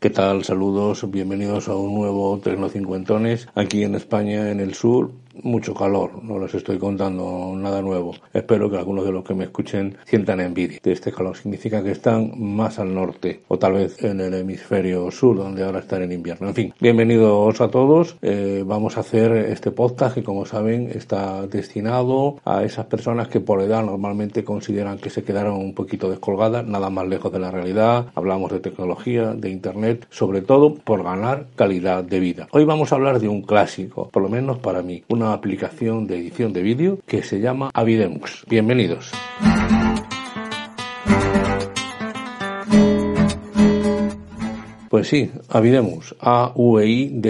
¿Qué tal? Saludos, bienvenidos a un nuevo Tecnocincuentones aquí en España, en el sur mucho calor, no les estoy contando nada nuevo. Espero que algunos de los que me escuchen sientan envidia de este calor. Significa que están más al norte o tal vez en el hemisferio sur, donde ahora están en invierno. En fin, bienvenidos a todos. Eh, vamos a hacer este podcast que, como saben, está destinado a esas personas que por edad normalmente consideran que se quedaron un poquito descolgadas, nada más lejos de la realidad. Hablamos de tecnología, de Internet, sobre todo por ganar calidad de vida. Hoy vamos a hablar de un clásico, por lo menos para mí, una aplicación de edición de vídeo que se llama Avidemux. Bienvenidos. Pues sí, Avidemux, A-V-I-D-E-M-U-X.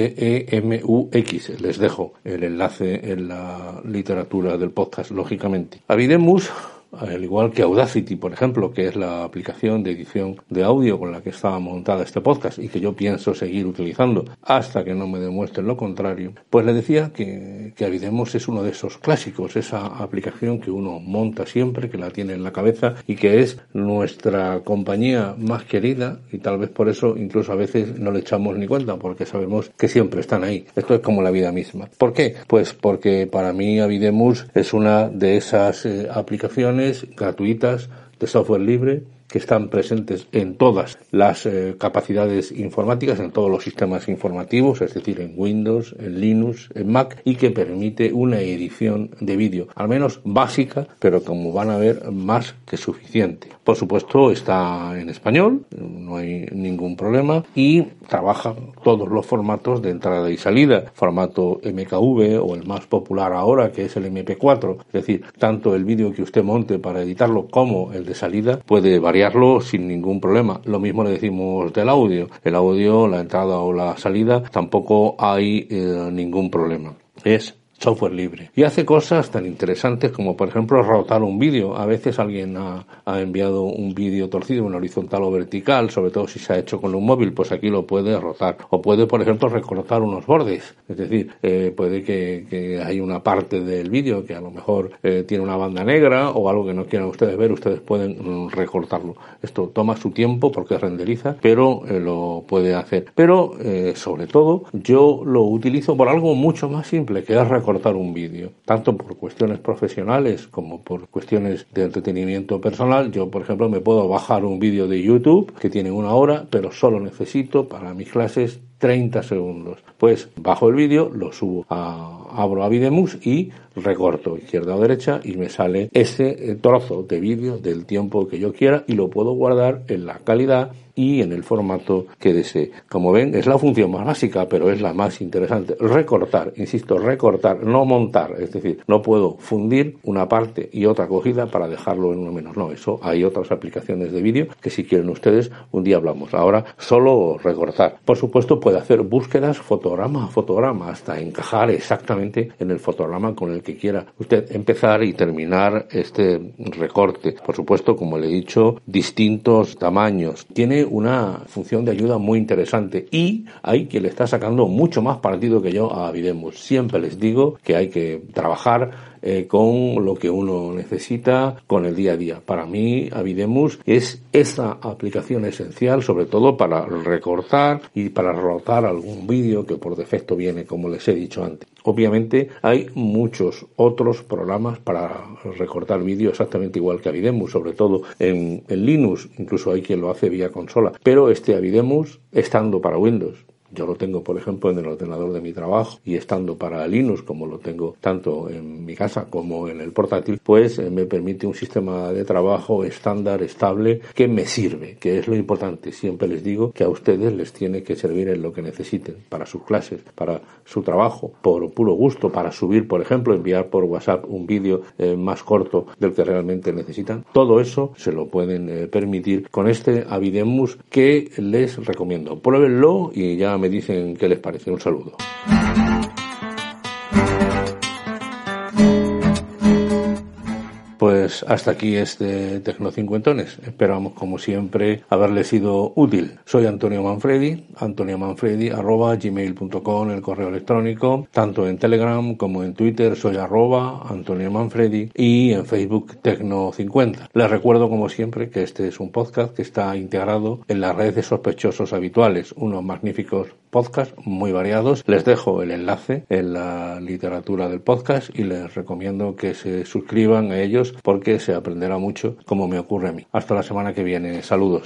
Les dejo el enlace en la literatura del podcast, lógicamente. Avidemux al igual que Audacity, por ejemplo, que es la aplicación de edición de audio con la que estaba montada este podcast y que yo pienso seguir utilizando hasta que no me demuestren lo contrario, pues le decía que, que Avidemos es uno de esos clásicos, esa aplicación que uno monta siempre, que la tiene en la cabeza y que es nuestra compañía más querida y tal vez por eso incluso a veces no le echamos ni cuenta porque sabemos que siempre están ahí. Esto es como la vida misma. ¿Por qué? Pues porque para mí Avidemus es una de esas eh, aplicaciones gratuitas de software libre que están presentes en todas las eh, capacidades informáticas, en todos los sistemas informativos, es decir, en Windows, en Linux, en Mac, y que permite una edición de vídeo, al menos básica, pero como van a ver, más que suficiente. Por supuesto, está en español, no hay ningún problema, y trabaja todos los formatos de entrada y salida, formato MKV o el más popular ahora, que es el MP4, es decir, tanto el vídeo que usted monte para editarlo como el de salida puede variar sin ningún problema. Lo mismo le decimos del audio. El audio, la entrada o la salida, tampoco hay eh, ningún problema. Es software libre. Y hace cosas tan interesantes como, por ejemplo, rotar un vídeo. A veces alguien ha, enviado un vídeo torcido en horizontal o vertical, sobre todo si se ha hecho con un móvil, pues aquí lo puede rotar. O puede, por ejemplo, recortar unos bordes. Es decir, eh, puede que, que hay una parte del vídeo que a lo mejor eh, tiene una banda negra o algo que no quieran ustedes ver, ustedes pueden mm, recortarlo. Esto toma su tiempo porque renderiza, pero eh, lo puede hacer. Pero, sobre todo, yo lo utilizo por algo mucho más simple, que es recortar cortar un vídeo, tanto por cuestiones profesionales como por cuestiones de entretenimiento personal. Yo, por ejemplo, me puedo bajar un vídeo de YouTube que tiene una hora, pero solo necesito para mis clases 30 segundos. Pues bajo el vídeo, lo subo a abro Avidemus y recorto izquierda o derecha y me sale ese trozo de vídeo del tiempo que yo quiera y lo puedo guardar en la calidad y en el formato que desee. Como ven, es la función más básica, pero es la más interesante. Recortar, insisto, recortar, no montar. Es decir, no puedo fundir una parte y otra cogida para dejarlo en uno menos. No, eso hay otras aplicaciones de vídeo que si quieren ustedes, un día hablamos. Ahora, solo recortar. Por supuesto, puede hacer búsquedas fotograma a fotograma hasta encajar exactamente en el fotograma con el que quiera usted empezar y terminar este recorte. Por supuesto, como le he dicho, distintos tamaños. Tiene una función de ayuda muy interesante y hay quien le está sacando mucho más partido que yo a Avidemos. Siempre les digo que hay que trabajar eh, con lo que uno necesita con el día a día. Para mí, Avidemus es esa aplicación esencial, sobre todo para recortar y para rotar algún vídeo que por defecto viene, como les he dicho antes. Obviamente hay muchos otros programas para recortar vídeo exactamente igual que Avidemus, sobre todo en, Linux, incluso hay quien lo hace vía consola. Pero este Avidemus, estando para Windows Yo lo tengo, por ejemplo, en el ordenador de mi trabajo y estando para Linux, como lo tengo tanto en mi casa como en el portátil, pues eh, me permite un sistema de trabajo estándar, estable, que me sirve, que es lo importante. Siempre les digo que a ustedes les tiene que servir en lo que necesiten, para sus clases, para su trabajo, por puro gusto, para subir, por ejemplo, enviar por WhatsApp un vídeo eh, más corto del que realmente necesitan. Todo eso se lo pueden eh, permitir con este Avidemus que les recomiendo. Pruébenlo y ya me dicen qué les parece. Un saludo. Pues hasta aquí este Tecnocincuentones. Esperamos, como siempre, haberle sido útil. Soy Antonio Manfredi, Antonio el correo electrónico, tanto en Telegram como en Twitter, soy arroba Antonio Manfredi y en Facebook Tecno50. Les recuerdo, como siempre, que este es un podcast que está integrado en la red de sospechosos habituales, unos magníficos podcasts muy variados. Les dejo el enlace en la literatura del podcast y les recomiendo que se suscriban a ellos porque se aprenderá mucho como me ocurre a mí. Hasta la semana que viene. Saludos.